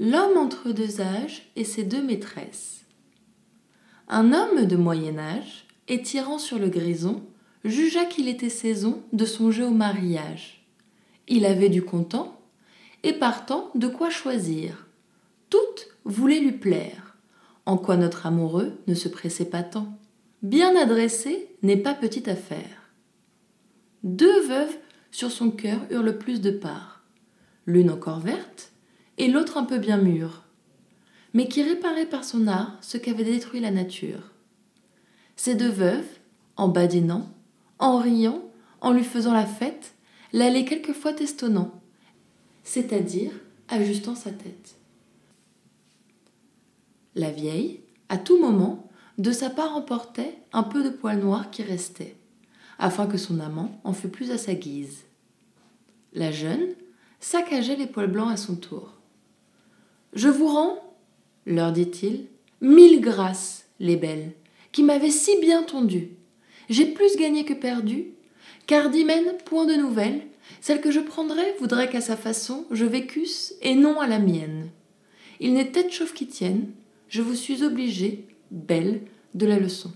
L'homme entre deux âges et ses deux maîtresses. Un homme de moyen âge, étirant sur le grison, jugea qu'il était saison de songer au mariage. Il avait du content, et partant de quoi choisir. Toutes voulaient lui plaire, en quoi notre amoureux ne se pressait pas tant. Bien adressé n'est pas petite affaire. Deux veuves sur son cœur eurent le plus de part, l'une encore verte, et l'autre un peu bien mûre, mais qui réparait par son art ce qu'avait détruit la nature. Ces deux veuves, en badinant, en riant, en lui faisant la fête, l'allaient quelquefois testonnant, c'est-à-dire ajustant sa tête. La vieille, à tout moment, de sa part emportait un peu de poil noir qui restait, afin que son amant en fût plus à sa guise. La jeune saccageait les poils blancs à son tour. Je vous rends, leur dit-il, mille grâces, les belles, qui m'avaient si bien tondu. J'ai plus gagné que perdu, car d'Hymen point de nouvelles, celle que je prendrais voudrait qu'à sa façon je vécusse et non à la mienne. Il n'est tête chauve qui tienne, je vous suis obligée, belle, de la leçon.